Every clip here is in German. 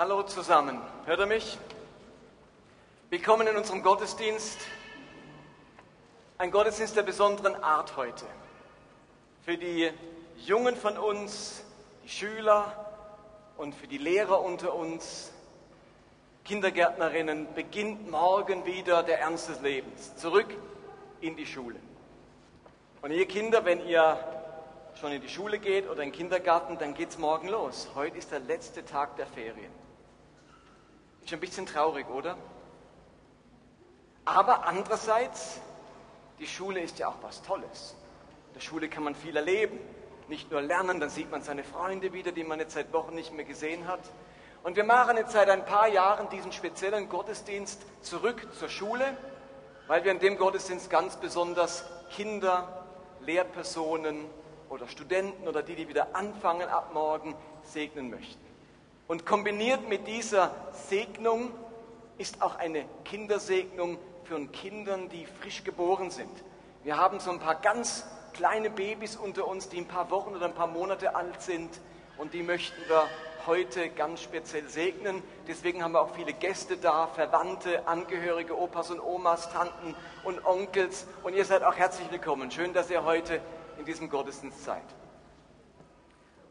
Hallo zusammen, hört ihr mich? Willkommen in unserem Gottesdienst. Ein Gottesdienst der besonderen Art heute. Für die Jungen von uns, die Schüler und für die Lehrer unter uns, Kindergärtnerinnen, beginnt morgen wieder der Ernst des Lebens. Zurück in die Schule. Und ihr Kinder, wenn ihr schon in die Schule geht oder in den Kindergarten, dann geht es morgen los. Heute ist der letzte Tag der Ferien. Ist ein bisschen traurig, oder? Aber andererseits, die Schule ist ja auch was Tolles. In der Schule kann man viel erleben. Nicht nur lernen, dann sieht man seine Freunde wieder, die man jetzt seit Wochen nicht mehr gesehen hat. Und wir machen jetzt seit ein paar Jahren diesen speziellen Gottesdienst zurück zur Schule, weil wir in dem Gottesdienst ganz besonders Kinder, Lehrpersonen oder Studenten oder die, die wieder anfangen ab morgen, segnen möchten. Und kombiniert mit dieser Segnung ist auch eine Kindersegnung für Kindern, die frisch geboren sind. Wir haben so ein paar ganz kleine Babys unter uns, die ein paar Wochen oder ein paar Monate alt sind und die möchten wir heute ganz speziell segnen. Deswegen haben wir auch viele Gäste da, Verwandte, Angehörige, Opas und Omas, Tanten und Onkels. Und ihr seid auch herzlich willkommen. Schön, dass ihr heute in diesem Gottesdienst seid.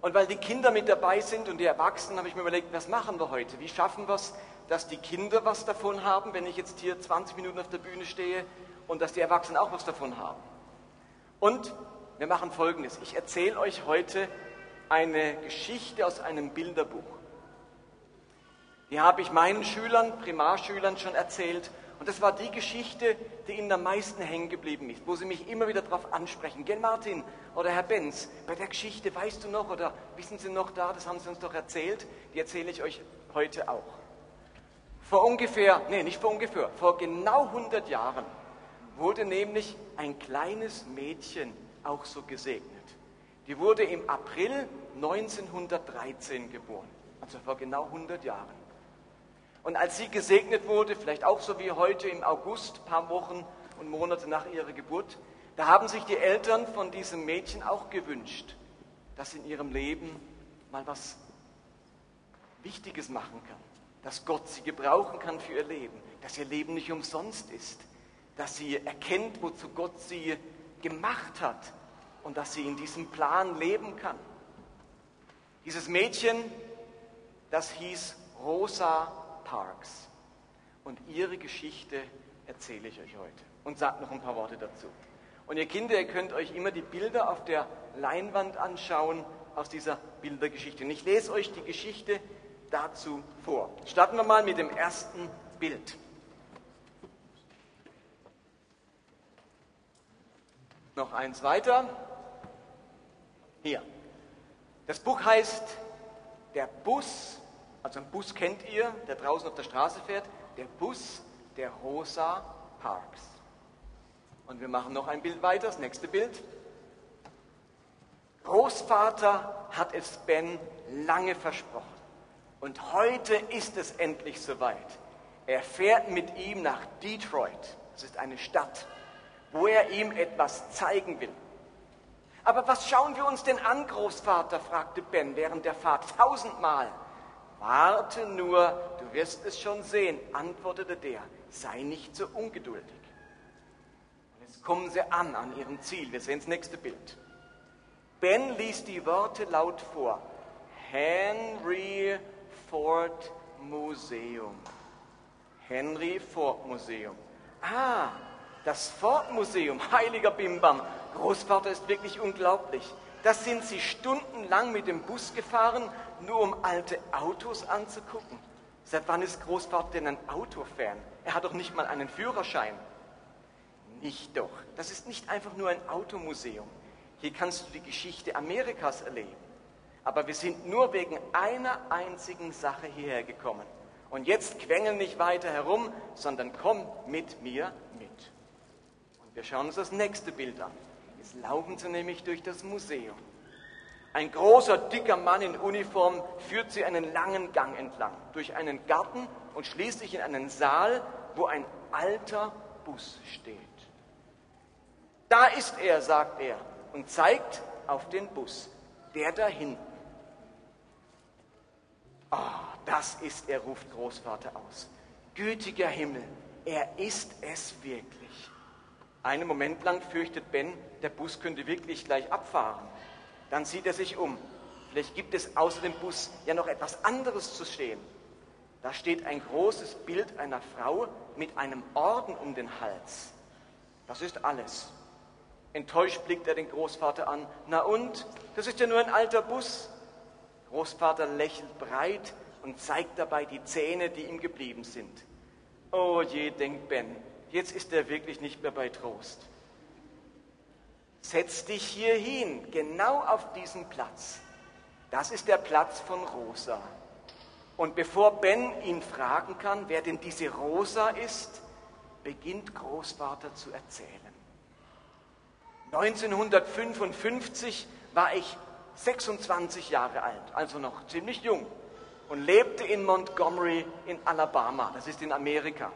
Und weil die Kinder mit dabei sind und die Erwachsenen, habe ich mir überlegt, was machen wir heute? Wie schaffen wir es, dass die Kinder was davon haben, wenn ich jetzt hier 20 Minuten auf der Bühne stehe und dass die Erwachsenen auch was davon haben? Und wir machen Folgendes. Ich erzähle euch heute eine Geschichte aus einem Bilderbuch. Die habe ich meinen Schülern, Primarschülern schon erzählt. Und das war die Geschichte, die ihnen am meisten hängen geblieben ist, wo sie mich immer wieder darauf ansprechen. Gell, Martin oder Herr Benz, bei der Geschichte weißt du noch oder wissen Sie noch da, das haben Sie uns doch erzählt, die erzähle ich euch heute auch. Vor ungefähr, nee, nicht vor ungefähr, vor genau 100 Jahren wurde nämlich ein kleines Mädchen auch so gesegnet. Die wurde im April 1913 geboren, also vor genau 100 Jahren. Und als sie gesegnet wurde, vielleicht auch so wie heute im August, paar Wochen und Monate nach ihrer Geburt, da haben sich die Eltern von diesem Mädchen auch gewünscht, dass in ihrem Leben mal was Wichtiges machen kann, dass Gott sie gebrauchen kann für ihr Leben, dass ihr Leben nicht umsonst ist, dass sie erkennt, wozu Gott sie gemacht hat und dass sie in diesem Plan leben kann. Dieses Mädchen, das hieß Rosa Parks. Und ihre Geschichte erzähle ich euch heute und sage noch ein paar Worte dazu. Und ihr Kinder, ihr könnt euch immer die Bilder auf der Leinwand anschauen aus dieser Bildergeschichte. Und ich lese euch die Geschichte dazu vor. Starten wir mal mit dem ersten Bild. Noch eins weiter. Hier. Das Buch heißt Der Bus, also ein Bus kennt ihr, der draußen auf der Straße fährt, der Bus der Rosa Parks. Und wir machen noch ein Bild weiter, das nächste Bild. Großvater hat es Ben lange versprochen. Und heute ist es endlich soweit. Er fährt mit ihm nach Detroit. Das ist eine Stadt, wo er ihm etwas zeigen will. Aber was schauen wir uns denn an, Großvater? fragte Ben während der Fahrt tausendmal. Warte nur, du wirst es schon sehen, antwortete der. Sei nicht so ungeduldig. Und jetzt kommen sie an, an ihrem Ziel. Wir sehen das nächste Bild. Ben ließ die Worte laut vor. Henry Ford Museum. Henry Ford Museum. Ah, das Ford Museum, heiliger Bimbam. Großvater ist wirklich unglaublich. Da sind sie stundenlang mit dem Bus gefahren, nur um alte Autos anzugucken. Seit wann ist Großvater denn ein Autofan? Er hat doch nicht mal einen Führerschein. Nicht doch. Das ist nicht einfach nur ein Automuseum. Hier kannst du die Geschichte Amerikas erleben. Aber wir sind nur wegen einer einzigen Sache hierher gekommen. Und jetzt quengel nicht weiter herum, sondern komm mit mir mit. Und wir schauen uns das nächste Bild an. Jetzt laufen sie nämlich durch das Museum. Ein großer, dicker Mann in Uniform führt sie einen langen Gang entlang, durch einen Garten und schließlich in einen Saal, wo ein alter Bus steht. Da ist er, sagt er und zeigt auf den Bus, der da hinten. Ah, das ist er, ruft Großvater aus. Gütiger Himmel, er ist es wirklich. Einen Moment lang fürchtet Ben, der Bus könnte wirklich gleich abfahren. Dann sieht er sich um. Vielleicht gibt es außer dem Bus ja noch etwas anderes zu stehen. Da steht ein großes Bild einer Frau mit einem Orden um den Hals. Das ist alles. Enttäuscht blickt er den Großvater an. Na und? Das ist ja nur ein alter Bus. Großvater lächelt breit und zeigt dabei die Zähne, die ihm geblieben sind. Oh je, denkt Ben, jetzt ist er wirklich nicht mehr bei Trost. Setz dich hier hin, genau auf diesen Platz. Das ist der Platz von Rosa. Und bevor Ben ihn fragen kann, wer denn diese Rosa ist, beginnt Großvater zu erzählen. 1955 war ich 26 Jahre alt, also noch ziemlich jung, und lebte in Montgomery in Alabama, das ist in Amerika.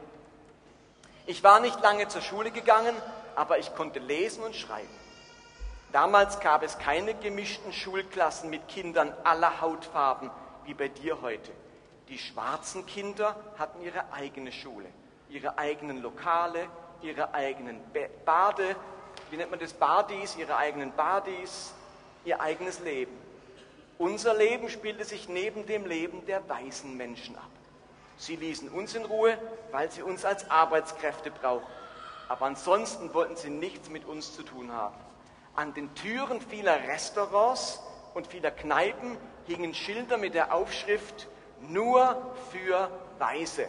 Ich war nicht lange zur Schule gegangen, aber ich konnte lesen und schreiben. Damals gab es keine gemischten Schulklassen mit Kindern aller Hautfarben wie bei dir heute. Die schwarzen Kinder hatten ihre eigene Schule, ihre eigenen Lokale, ihre eigenen Bade, wie nennt man das, Badis, ihre eigenen Badis, ihr eigenes Leben. Unser Leben spielte sich neben dem Leben der weißen Menschen ab. Sie ließen uns in Ruhe, weil sie uns als Arbeitskräfte brauchten. Aber ansonsten wollten sie nichts mit uns zu tun haben. An den Türen vieler Restaurants und vieler Kneipen hingen Schilder mit der Aufschrift nur für Weiße.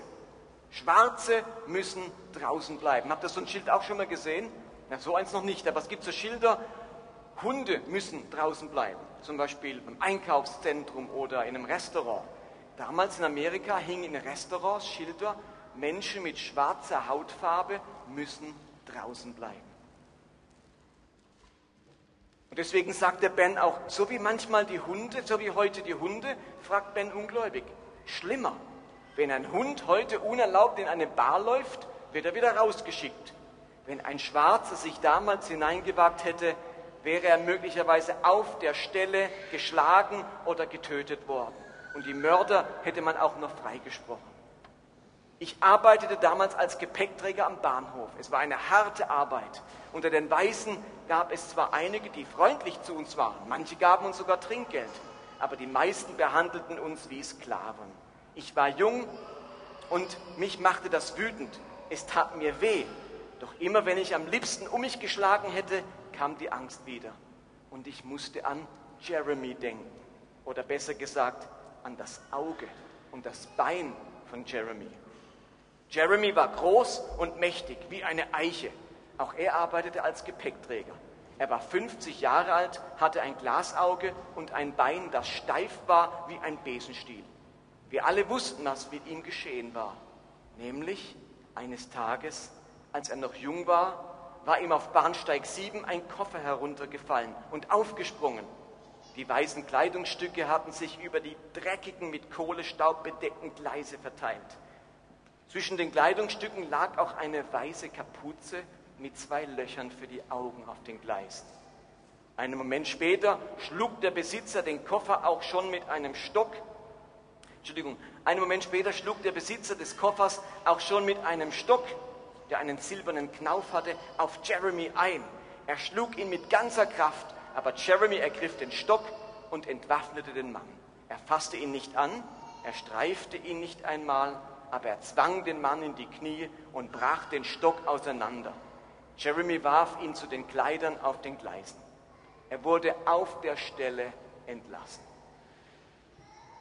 Schwarze müssen draußen bleiben. Habt ihr so ein Schild auch schon mal gesehen? Na, so eins noch nicht, aber es gibt so Schilder, Hunde müssen draußen bleiben. Zum Beispiel im Einkaufszentrum oder in einem Restaurant. Damals in Amerika hingen in Restaurants Schilder, Menschen mit schwarzer Hautfarbe müssen draußen bleiben. Und deswegen sagt der Ben auch, so wie manchmal die Hunde, so wie heute die Hunde, fragt Ben ungläubig. Schlimmer, wenn ein Hund heute unerlaubt in eine Bar läuft, wird er wieder rausgeschickt. Wenn ein Schwarzer sich damals hineingewagt hätte, wäre er möglicherweise auf der Stelle geschlagen oder getötet worden. Und die Mörder hätte man auch noch freigesprochen. Ich arbeitete damals als Gepäckträger am Bahnhof. Es war eine harte Arbeit. Unter den Weißen gab es zwar einige, die freundlich zu uns waren, manche gaben uns sogar Trinkgeld, aber die meisten behandelten uns wie Sklaven. Ich war jung und mich machte das wütend. Es tat mir weh. Doch immer wenn ich am liebsten um mich geschlagen hätte, kam die Angst wieder. Und ich musste an Jeremy denken. Oder besser gesagt, an das Auge und das Bein von Jeremy. Jeremy war groß und mächtig wie eine Eiche. Auch er arbeitete als Gepäckträger. Er war 50 Jahre alt, hatte ein Glasauge und ein Bein, das steif war wie ein Besenstiel. Wir alle wussten, was mit ihm geschehen war. Nämlich eines Tages, als er noch jung war, war ihm auf Bahnsteig 7 ein Koffer heruntergefallen und aufgesprungen. Die weißen Kleidungsstücke hatten sich über die dreckigen, mit Kohlestaub bedeckten Gleise verteilt. Zwischen den Kleidungsstücken lag auch eine weiße Kapuze mit zwei Löchern für die Augen auf den Gleisen. Einen Moment später schlug der Besitzer den Koffer auch schon mit einem Stock. Entschuldigung, einen Moment später schlug der Besitzer des Koffers auch schon mit einem Stock, der einen silbernen Knauf hatte, auf Jeremy ein. Er schlug ihn mit ganzer Kraft, aber Jeremy ergriff den Stock und entwaffnete den Mann. Er fasste ihn nicht an, er streifte ihn nicht einmal, aber er zwang den Mann in die Knie und brach den Stock auseinander. Jeremy warf ihn zu den Kleidern auf den Gleisen. Er wurde auf der Stelle entlassen.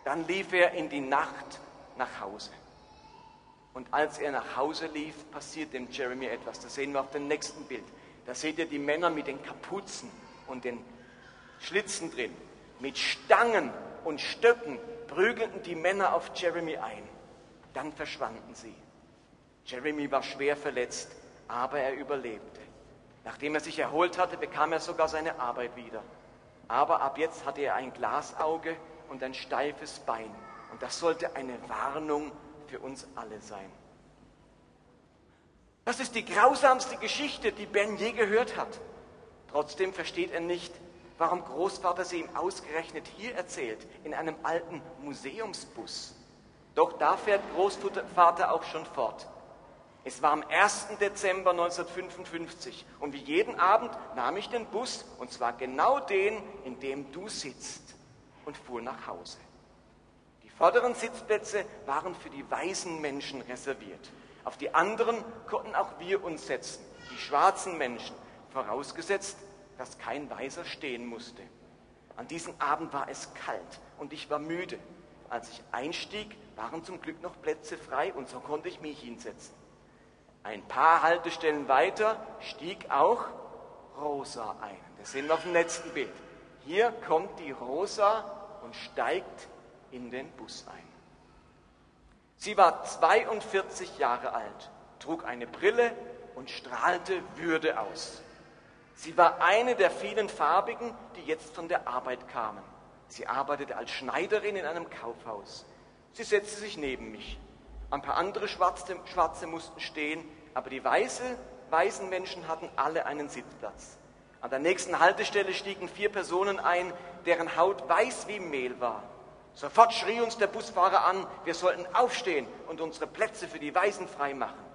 Dann lief er in die Nacht nach Hause. Und als er nach Hause lief, passiert dem Jeremy etwas. Das sehen wir auf dem nächsten Bild. Da seht ihr die Männer mit den Kapuzen und den Schlitzen drin. Mit Stangen und Stöcken prügelten die Männer auf Jeremy ein. Dann verschwanden sie. Jeremy war schwer verletzt, aber er überlebte. Nachdem er sich erholt hatte, bekam er sogar seine Arbeit wieder. Aber ab jetzt hatte er ein Glasauge und ein steifes Bein. Und das sollte eine Warnung für uns alle sein. Das ist die grausamste Geschichte, die Ben je gehört hat. Trotzdem versteht er nicht, warum Großvater sie ihm ausgerechnet hier erzählt, in einem alten Museumsbus. Doch da fährt Großvater auch schon fort. Es war am 1. Dezember 1955 und wie jeden Abend nahm ich den Bus, und zwar genau den, in dem du sitzt, und fuhr nach Hause. Die vorderen Sitzplätze waren für die weißen Menschen reserviert. Auf die anderen konnten auch wir uns setzen, die schwarzen Menschen, vorausgesetzt, dass kein Weißer stehen musste. An diesem Abend war es kalt und ich war müde. Als ich einstieg, waren zum Glück noch Plätze frei und so konnte ich mich hinsetzen. Ein paar Haltestellen weiter stieg auch Rosa ein. Das sehen wir auf dem letzten Bild. Hier kommt die Rosa und steigt in den Bus ein. Sie war 42 Jahre alt, trug eine Brille und strahlte Würde aus. Sie war eine der vielen Farbigen, die jetzt von der Arbeit kamen. Sie arbeitete als Schneiderin in einem Kaufhaus. Sie setzte sich neben mich. Ein paar andere Schwarze, Schwarze mussten stehen, aber die weiße, weißen Menschen hatten alle einen Sitzplatz. An der nächsten Haltestelle stiegen vier Personen ein, deren Haut weiß wie Mehl war. Sofort schrie uns der Busfahrer an, wir sollten aufstehen und unsere Plätze für die Weißen freimachen.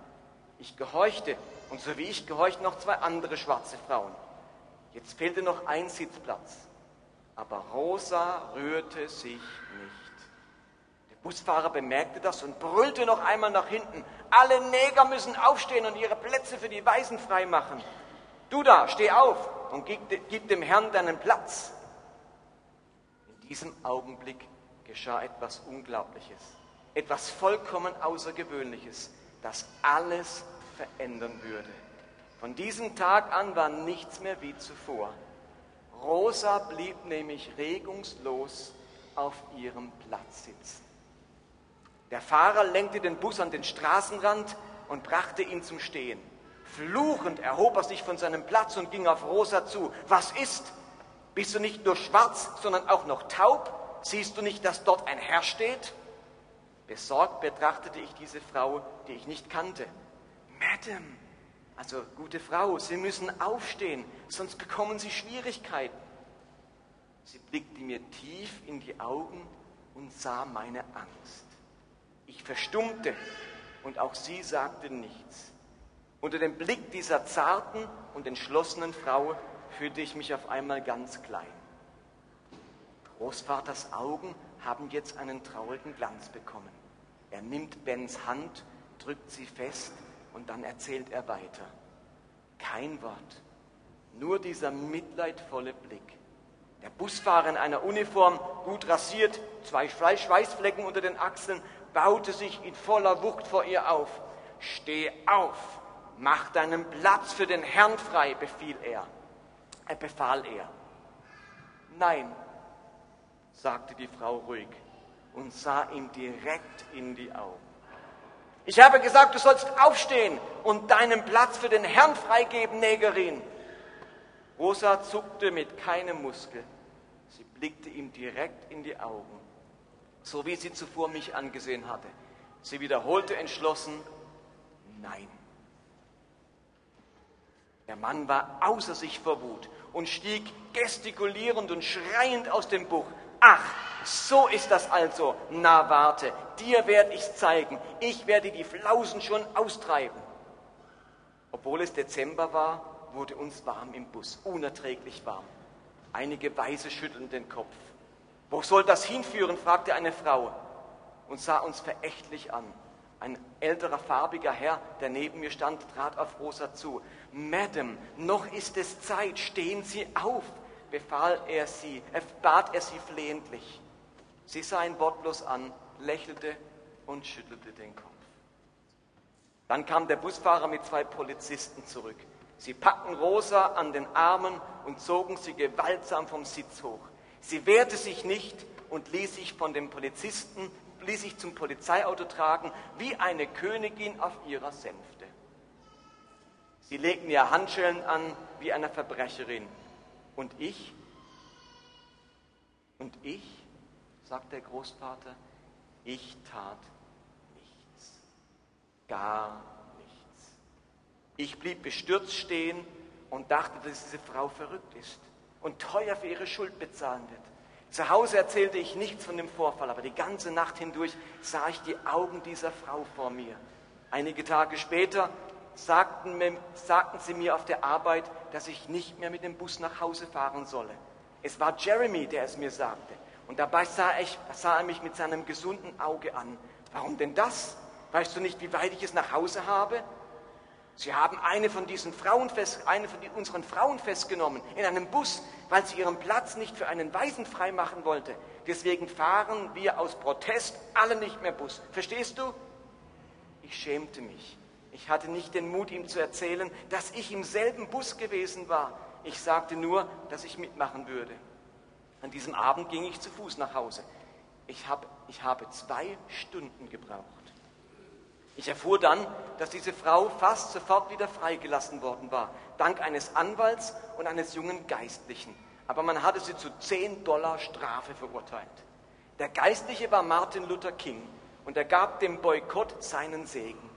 Ich gehorchte und so wie ich gehorchten noch zwei andere schwarze Frauen. Jetzt fehlte noch ein Sitzplatz, aber Rosa rührte sich nicht. Busfahrer bemerkte das und brüllte noch einmal nach hinten. Alle Neger müssen aufstehen und ihre Plätze für die Weißen freimachen. Du da, steh auf und gib, gib dem Herrn deinen Platz. In diesem Augenblick geschah etwas Unglaubliches, etwas vollkommen Außergewöhnliches, das alles verändern würde. Von diesem Tag an war nichts mehr wie zuvor. Rosa blieb nämlich regungslos auf ihrem Platz sitzen. Der Fahrer lenkte den Bus an den Straßenrand und brachte ihn zum Stehen. Fluchend erhob er sich von seinem Platz und ging auf Rosa zu. Was ist? Bist du nicht nur schwarz, sondern auch noch taub? Siehst du nicht, dass dort ein Herr steht? Besorgt betrachtete ich diese Frau, die ich nicht kannte. Madame, also gute Frau, Sie müssen aufstehen, sonst bekommen Sie Schwierigkeiten. Sie blickte mir tief in die Augen und sah meine Angst. Ich verstummte und auch sie sagte nichts. Unter dem Blick dieser zarten und entschlossenen Frau fühlte ich mich auf einmal ganz klein. Großvaters Augen haben jetzt einen traurigen Glanz bekommen. Er nimmt Bens Hand, drückt sie fest und dann erzählt er weiter. Kein Wort, nur dieser mitleidvolle Blick. Der Busfahrer in einer Uniform, gut rasiert, zwei Schweißflecken unter den Achseln, baute sich in voller Wucht vor ihr auf. Steh auf, mach deinen Platz für den Herrn frei, befiel er. Er befahl er. Nein, sagte die Frau ruhig und sah ihm direkt in die Augen. Ich habe gesagt, du sollst aufstehen und deinen Platz für den Herrn freigeben, Negerin. Rosa zuckte mit keinem Muskel. Sie blickte ihm direkt in die Augen so wie sie zuvor mich angesehen hatte. Sie wiederholte entschlossen, nein. Der Mann war außer sich vor Wut und stieg gestikulierend und schreiend aus dem Buch. Ach, so ist das also. Na warte, dir werde ich's zeigen. Ich werde die Flausen schon austreiben. Obwohl es Dezember war, wurde uns warm im Bus, unerträglich warm. Einige Weise schütteln den Kopf. Wo soll das hinführen? fragte eine Frau und sah uns verächtlich an. Ein älterer farbiger Herr, der neben mir stand, trat auf Rosa zu. Madame, noch ist es Zeit, stehen Sie auf, befahl er sie, äh, bat er sie flehentlich. Sie sah ihn wortlos an, lächelte und schüttelte den Kopf. Dann kam der Busfahrer mit zwei Polizisten zurück. Sie packten Rosa an den Armen und zogen sie gewaltsam vom Sitz hoch. Sie wehrte sich nicht und ließ sich von dem Polizisten, ließ sich zum Polizeiauto tragen, wie eine Königin auf ihrer Sänfte. Sie legten ihr Handschellen an wie einer Verbrecherin. Und ich? Und ich, sagt der Großvater, ich tat nichts. Gar nichts. Ich blieb bestürzt stehen und dachte, dass diese Frau verrückt ist und teuer für ihre Schuld bezahlen wird. Zu Hause erzählte ich nichts von dem Vorfall, aber die ganze Nacht hindurch sah ich die Augen dieser Frau vor mir. Einige Tage später sagten, sagten sie mir auf der Arbeit, dass ich nicht mehr mit dem Bus nach Hause fahren solle. Es war Jeremy, der es mir sagte. Und dabei sah, ich, sah er mich mit seinem gesunden Auge an. Warum denn das? Weißt du nicht, wie weit ich es nach Hause habe? Sie haben eine von diesen Frauen fest, eine von unseren Frauen festgenommen in einem Bus, weil sie ihren Platz nicht für einen Waisen freimachen wollte. Deswegen fahren wir aus Protest alle nicht mehr Bus. Verstehst du? Ich schämte mich. Ich hatte nicht den Mut, ihm zu erzählen, dass ich im selben Bus gewesen war. Ich sagte nur, dass ich mitmachen würde. An diesem Abend ging ich zu Fuß nach Hause. Ich, hab, ich habe zwei Stunden gebraucht. Ich erfuhr dann, dass diese Frau fast sofort wieder freigelassen worden war, dank eines Anwalts und eines jungen Geistlichen. Aber man hatte sie zu 10 Dollar Strafe verurteilt. Der Geistliche war Martin Luther King und er gab dem Boykott seinen Segen.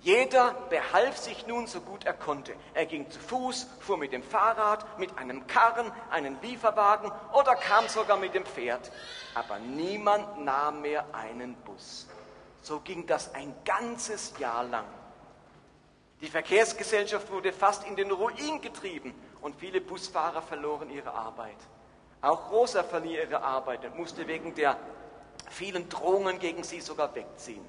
Jeder behalf sich nun so gut er konnte. Er ging zu Fuß, fuhr mit dem Fahrrad, mit einem Karren, einen Lieferwagen oder kam sogar mit dem Pferd. Aber niemand nahm mehr einen Bus. So ging das ein ganzes Jahr lang. Die Verkehrsgesellschaft wurde fast in den Ruin getrieben und viele Busfahrer verloren ihre Arbeit. Auch Rosa verlieh ihre Arbeit und musste wegen der vielen Drohungen gegen sie sogar wegziehen.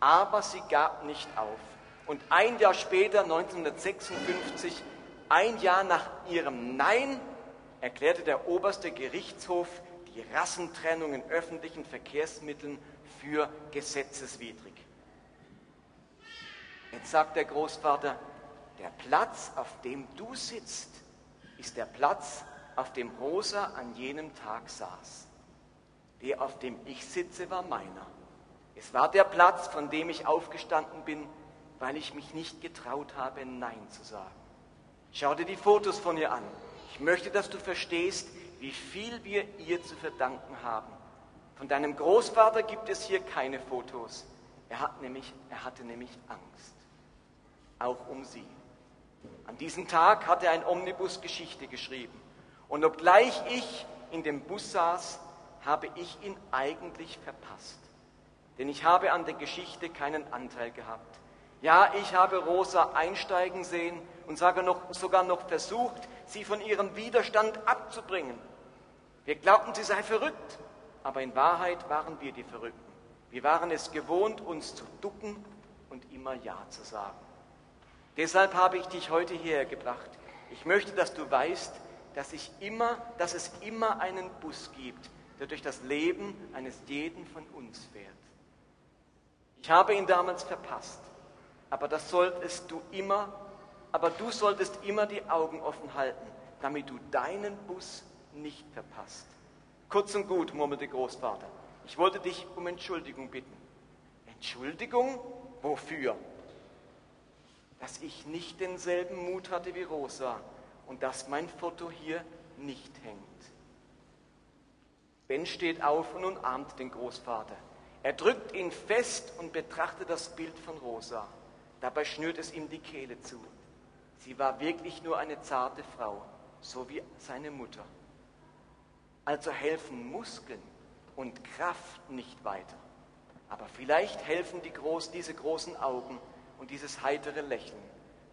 Aber sie gab nicht auf. Und ein Jahr später, 1956, ein Jahr nach ihrem Nein, erklärte der oberste Gerichtshof die Rassentrennung in öffentlichen Verkehrsmitteln für gesetzeswidrig. Jetzt sagt der Großvater, der Platz, auf dem du sitzt, ist der Platz, auf dem Rosa an jenem Tag saß. Der, auf dem ich sitze, war meiner. Es war der Platz, von dem ich aufgestanden bin, weil ich mich nicht getraut habe, Nein zu sagen. Schau dir die Fotos von ihr an. Ich möchte, dass du verstehst, wie viel wir ihr zu verdanken haben. Von deinem Großvater gibt es hier keine Fotos. Er, hat nämlich, er hatte nämlich Angst, auch um sie. An diesem Tag hat er ein Omnibus Geschichte geschrieben. Und obgleich ich in dem Bus saß, habe ich ihn eigentlich verpasst. Denn ich habe an der Geschichte keinen Anteil gehabt. Ja, ich habe Rosa einsteigen sehen und sogar noch versucht, sie von ihrem Widerstand abzubringen. Wir glaubten, sie sei verrückt, aber in Wahrheit waren wir die Verrückten. Wir waren es gewohnt, uns zu ducken und immer Ja zu sagen. Deshalb habe ich dich heute hierher gebracht. Ich möchte, dass du weißt, dass, ich immer, dass es immer einen Bus gibt, der durch das Leben eines jeden von uns fährt. Ich habe ihn damals verpasst, aber das solltest du immer, aber du solltest immer die Augen offen halten, damit du deinen Bus nicht verpasst. Kurz und gut, murmelte Großvater. Ich wollte dich um Entschuldigung bitten. Entschuldigung? Wofür? Dass ich nicht denselben Mut hatte wie Rosa und dass mein Foto hier nicht hängt. Ben steht auf und umarmt den Großvater. Er drückt ihn fest und betrachtet das Bild von Rosa. Dabei schnürt es ihm die Kehle zu. Sie war wirklich nur eine zarte Frau, so wie seine Mutter. Also helfen Muskeln und Kraft nicht weiter. Aber vielleicht helfen die groß, diese großen Augen und dieses heitere Lächeln.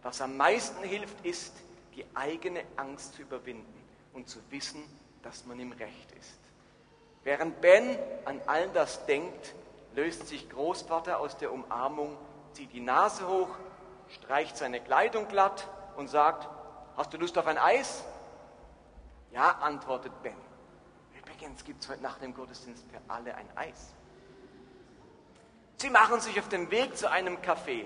Was am meisten hilft, ist, die eigene Angst zu überwinden und zu wissen, dass man im Recht ist. Während Ben an all das denkt, löst sich Großvater aus der Umarmung, zieht die Nase hoch, streicht seine Kleidung glatt und sagt, hast du Lust auf ein Eis? Ja, antwortet Ben. Übrigens gibt es heute nach dem Gottesdienst für alle ein Eis. Sie machen sich auf den Weg zu einem Café.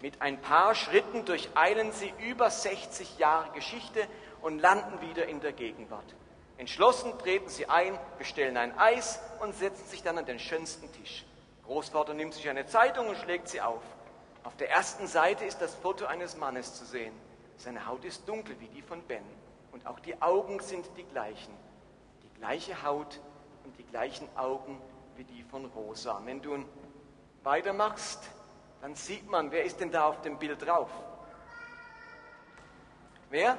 Mit ein paar Schritten durcheilen sie über 60 Jahre Geschichte und landen wieder in der Gegenwart. Entschlossen treten sie ein, bestellen ein Eis und setzen sich dann an den schönsten Tisch. Großvater nimmt sich eine Zeitung und schlägt sie auf. Auf der ersten Seite ist das Foto eines Mannes zu sehen. Seine Haut ist dunkel wie die von Ben und auch die Augen sind die gleichen gleiche Haut und die gleichen Augen wie die von Rosa. Wenn du weitermachst, dann sieht man, wer ist denn da auf dem Bild drauf? Wer?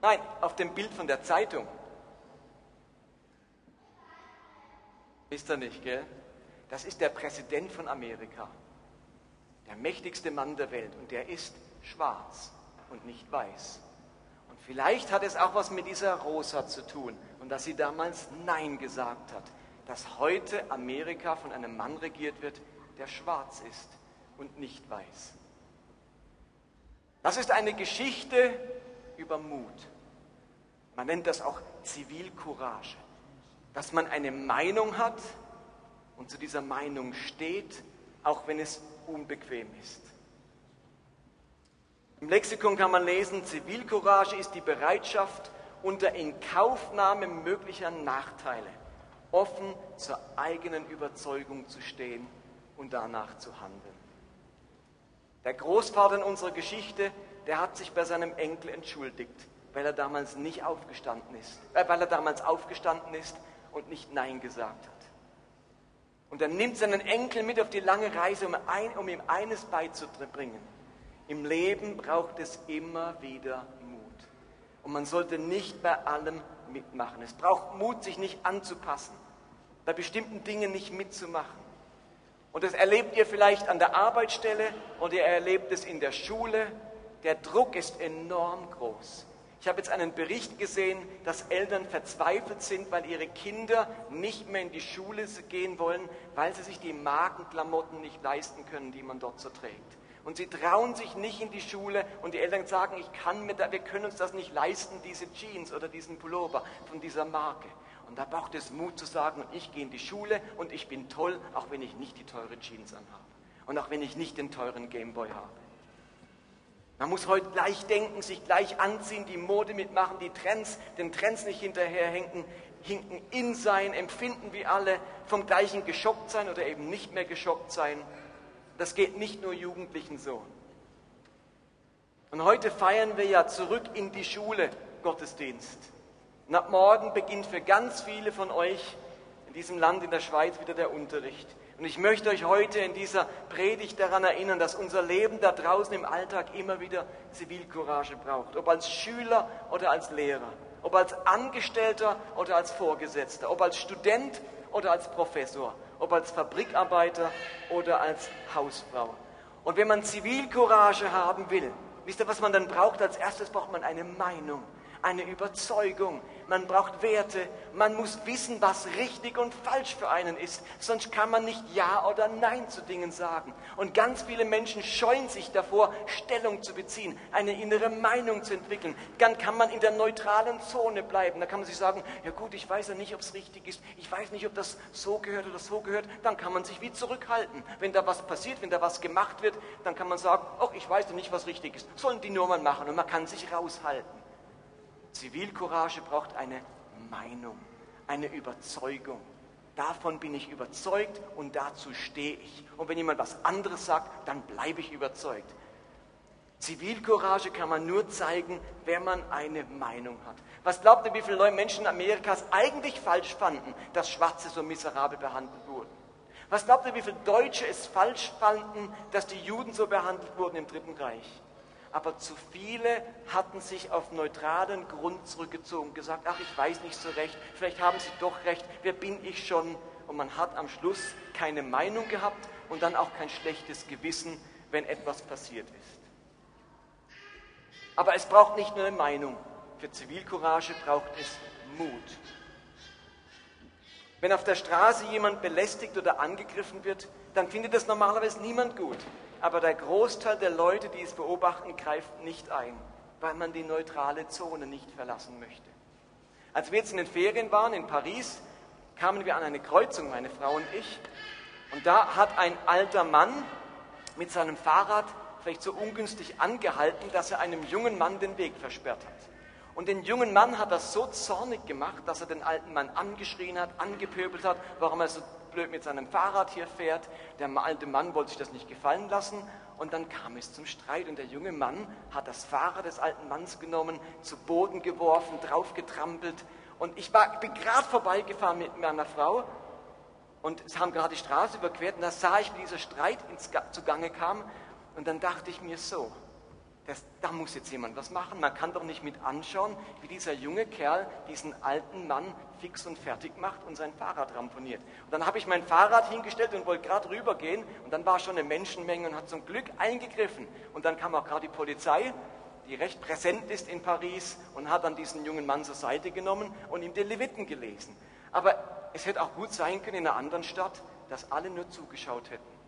Nein, auf dem Bild von der Zeitung. Wisst ihr nicht, gell? Das ist der Präsident von Amerika. Der mächtigste Mann der Welt. Und der ist schwarz und nicht weiß. Vielleicht hat es auch was mit dieser Rosa zu tun und dass sie damals Nein gesagt hat. Dass heute Amerika von einem Mann regiert wird, der schwarz ist und nicht weiß. Das ist eine Geschichte über Mut. Man nennt das auch Zivilcourage. Dass man eine Meinung hat und zu dieser Meinung steht, auch wenn es unbequem ist. Im Lexikon kann man lesen, Zivilcourage ist die Bereitschaft, unter Inkaufnahme möglicher Nachteile offen zur eigenen Überzeugung zu stehen und danach zu handeln. Der Großvater in unserer Geschichte, der hat sich bei seinem Enkel entschuldigt, weil er damals nicht aufgestanden ist, äh, weil er damals aufgestanden ist und nicht Nein gesagt hat. Und er nimmt seinen Enkel mit auf die lange Reise, um, ein, um ihm eines beizubringen. Im Leben braucht es immer wieder Mut. Und man sollte nicht bei allem mitmachen. Es braucht Mut, sich nicht anzupassen, bei bestimmten Dingen nicht mitzumachen. Und das erlebt ihr vielleicht an der Arbeitsstelle oder ihr erlebt es in der Schule. Der Druck ist enorm groß. Ich habe jetzt einen Bericht gesehen, dass Eltern verzweifelt sind, weil ihre Kinder nicht mehr in die Schule gehen wollen, weil sie sich die Markenklamotten nicht leisten können, die man dort so trägt. Und sie trauen sich nicht in die Schule und die Eltern sagen, ich kann mir da, wir können uns das nicht leisten, diese Jeans oder diesen Pullover von dieser Marke. Und da braucht es Mut zu sagen, ich gehe in die Schule und ich bin toll, auch wenn ich nicht die teure Jeans anhabe. Und auch wenn ich nicht den teuren Gameboy habe. Man muss heute gleich denken, sich gleich anziehen, die Mode mitmachen, die Trends, den Trends nicht hinterherhinken, hinken in sein, empfinden wie alle, vom gleichen geschockt sein oder eben nicht mehr geschockt sein. Das geht nicht nur Jugendlichen so. Und heute feiern wir ja zurück in die Schule Gottesdienst. Und ab morgen beginnt für ganz viele von euch in diesem Land, in der Schweiz, wieder der Unterricht. Und ich möchte euch heute in dieser Predigt daran erinnern, dass unser Leben da draußen im Alltag immer wieder Zivilcourage braucht. Ob als Schüler oder als Lehrer, ob als Angestellter oder als Vorgesetzter, ob als Student oder als Professor, ob als Fabrikarbeiter oder als Hausfrau. Und wenn man Zivilcourage haben will, wisst ihr, was man dann braucht? Als erstes braucht man eine Meinung eine Überzeugung, man braucht Werte, man muss wissen, was richtig und falsch für einen ist, sonst kann man nicht Ja oder Nein zu Dingen sagen. Und ganz viele Menschen scheuen sich davor, Stellung zu beziehen, eine innere Meinung zu entwickeln. Dann kann man in der neutralen Zone bleiben. Da kann man sich sagen, ja gut, ich weiß ja nicht, ob es richtig ist, ich weiß nicht, ob das so gehört oder so gehört. Dann kann man sich wie zurückhalten. Wenn da was passiert, wenn da was gemacht wird, dann kann man sagen, oh, ich weiß ja nicht, was richtig ist. Sollen die nur mal machen und man kann sich raushalten. Zivilcourage braucht eine Meinung, eine Überzeugung. Davon bin ich überzeugt und dazu stehe ich. Und wenn jemand was anderes sagt, dann bleibe ich überzeugt. Zivilcourage kann man nur zeigen, wenn man eine Meinung hat. Was glaubt ihr, wie viele Menschen Amerikas eigentlich falsch fanden, dass Schwarze so miserabel behandelt wurden? Was glaubt ihr, wie viele Deutsche es falsch fanden, dass die Juden so behandelt wurden im Dritten Reich? Aber zu viele hatten sich auf neutralen Grund zurückgezogen, gesagt, ach, ich weiß nicht so recht, vielleicht haben sie doch recht, wer bin ich schon? Und man hat am Schluss keine Meinung gehabt und dann auch kein schlechtes Gewissen, wenn etwas passiert ist. Aber es braucht nicht nur eine Meinung, für Zivilcourage braucht es Mut. Wenn auf der Straße jemand belästigt oder angegriffen wird, dann findet das normalerweise niemand gut aber der Großteil der Leute, die es beobachten, greift nicht ein, weil man die neutrale Zone nicht verlassen möchte. Als wir jetzt in den Ferien waren in Paris, kamen wir an eine Kreuzung, meine Frau und ich, und da hat ein alter Mann mit seinem Fahrrad vielleicht so ungünstig angehalten, dass er einem jungen Mann den Weg versperrt hat. Und den jungen Mann hat das so zornig gemacht, dass er den alten Mann angeschrien hat, angepöbelt hat, warum er so blöd mit seinem Fahrrad hier fährt. Der alte Mann wollte sich das nicht gefallen lassen. Und dann kam es zum Streit und der junge Mann hat das Fahrrad des alten Manns genommen, zu Boden geworfen, draufgetrampelt. Und ich war, bin gerade vorbeigefahren mit meiner Frau. Und sie haben gerade die Straße überquert. Und da sah ich, wie dieser Streit ins, zugange kam. Und dann dachte ich mir so, das, da muss jetzt jemand was machen. Man kann doch nicht mit anschauen, wie dieser junge Kerl diesen alten Mann fix und fertig macht und sein Fahrrad ramponiert. Und dann habe ich mein Fahrrad hingestellt und wollte gerade rübergehen und dann war schon eine Menschenmenge und hat zum Glück eingegriffen. Und dann kam auch gerade die Polizei, die recht präsent ist in Paris und hat dann diesen jungen Mann zur Seite genommen und ihm die Leviten gelesen. Aber es hätte auch gut sein können in einer anderen Stadt, dass alle nur zugeschaut hätten.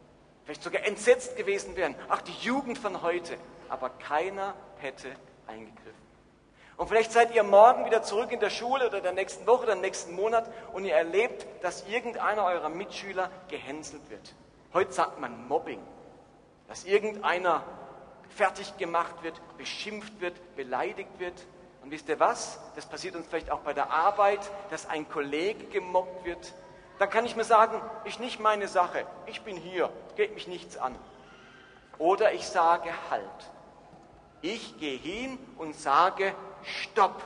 Vielleicht sogar entsetzt gewesen wären. Ach, die Jugend von heute aber keiner hätte eingegriffen. Und vielleicht seid ihr morgen wieder zurück in der Schule oder der nächsten Woche oder nächsten Monat und ihr erlebt, dass irgendeiner eurer Mitschüler gehänselt wird. Heute sagt man Mobbing, dass irgendeiner fertig gemacht wird, beschimpft wird, beleidigt wird. Und wisst ihr was? Das passiert uns vielleicht auch bei der Arbeit, dass ein Kollege gemobbt wird. Da kann ich mir sagen, ist nicht meine Sache, ich bin hier, geht mich nichts an. Oder ich sage Halt. Ich gehe hin und sage Stopp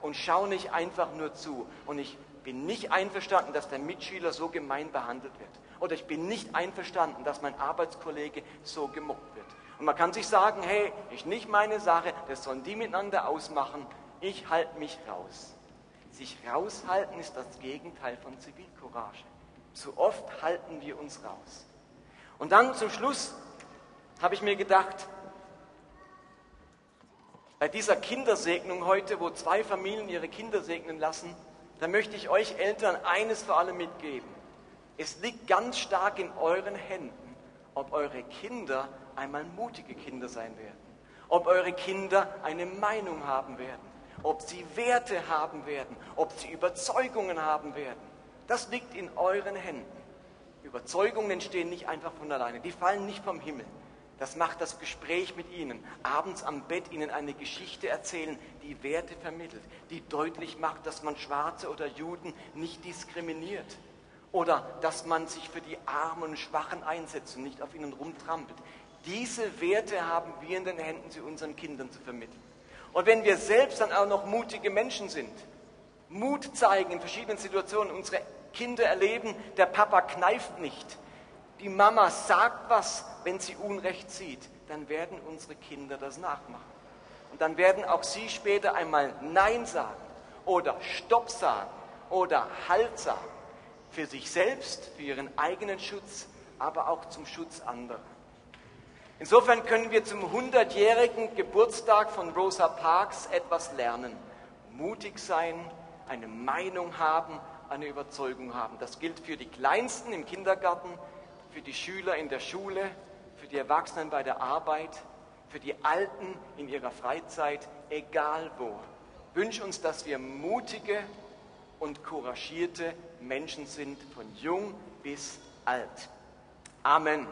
und schaue nicht einfach nur zu. Und ich bin nicht einverstanden, dass der Mitschüler so gemein behandelt wird. Oder ich bin nicht einverstanden, dass mein Arbeitskollege so gemobbt wird. Und man kann sich sagen, hey, ist nicht meine Sache, das sollen die miteinander ausmachen, ich halte mich raus. Sich raushalten ist das Gegenteil von Zivilcourage. Zu oft halten wir uns raus. Und dann zum Schluss habe ich mir gedacht, bei dieser Kindersegnung heute, wo zwei Familien ihre Kinder segnen lassen, da möchte ich euch Eltern eines vor allem mitgeben. Es liegt ganz stark in euren Händen, ob eure Kinder einmal mutige Kinder sein werden, ob eure Kinder eine Meinung haben werden, ob sie Werte haben werden, ob sie Überzeugungen haben werden. Das liegt in euren Händen. Überzeugungen entstehen nicht einfach von alleine, die fallen nicht vom Himmel. Das macht das Gespräch mit ihnen. Abends am Bett ihnen eine Geschichte erzählen, die Werte vermittelt, die deutlich macht, dass man Schwarze oder Juden nicht diskriminiert. Oder dass man sich für die Armen und Schwachen einsetzt und nicht auf ihnen rumtrampelt. Diese Werte haben wir in den Händen, sie unseren Kindern zu vermitteln. Und wenn wir selbst dann auch noch mutige Menschen sind, Mut zeigen in verschiedenen Situationen, unsere Kinder erleben, der Papa kneift nicht, die Mama sagt was, wenn sie Unrecht sieht, dann werden unsere Kinder das nachmachen. Und dann werden auch sie später einmal Nein sagen oder Stopp sagen oder Halt sagen. Für sich selbst, für ihren eigenen Schutz, aber auch zum Schutz anderer. Insofern können wir zum 100-jährigen Geburtstag von Rosa Parks etwas lernen. Mutig sein, eine Meinung haben, eine Überzeugung haben. Das gilt für die Kleinsten im Kindergarten, für die Schüler in der Schule, für die Erwachsenen bei der Arbeit, für die Alten in ihrer Freizeit, egal wo. Wünsch uns, dass wir mutige und couragierte Menschen sind, von jung bis alt. Amen.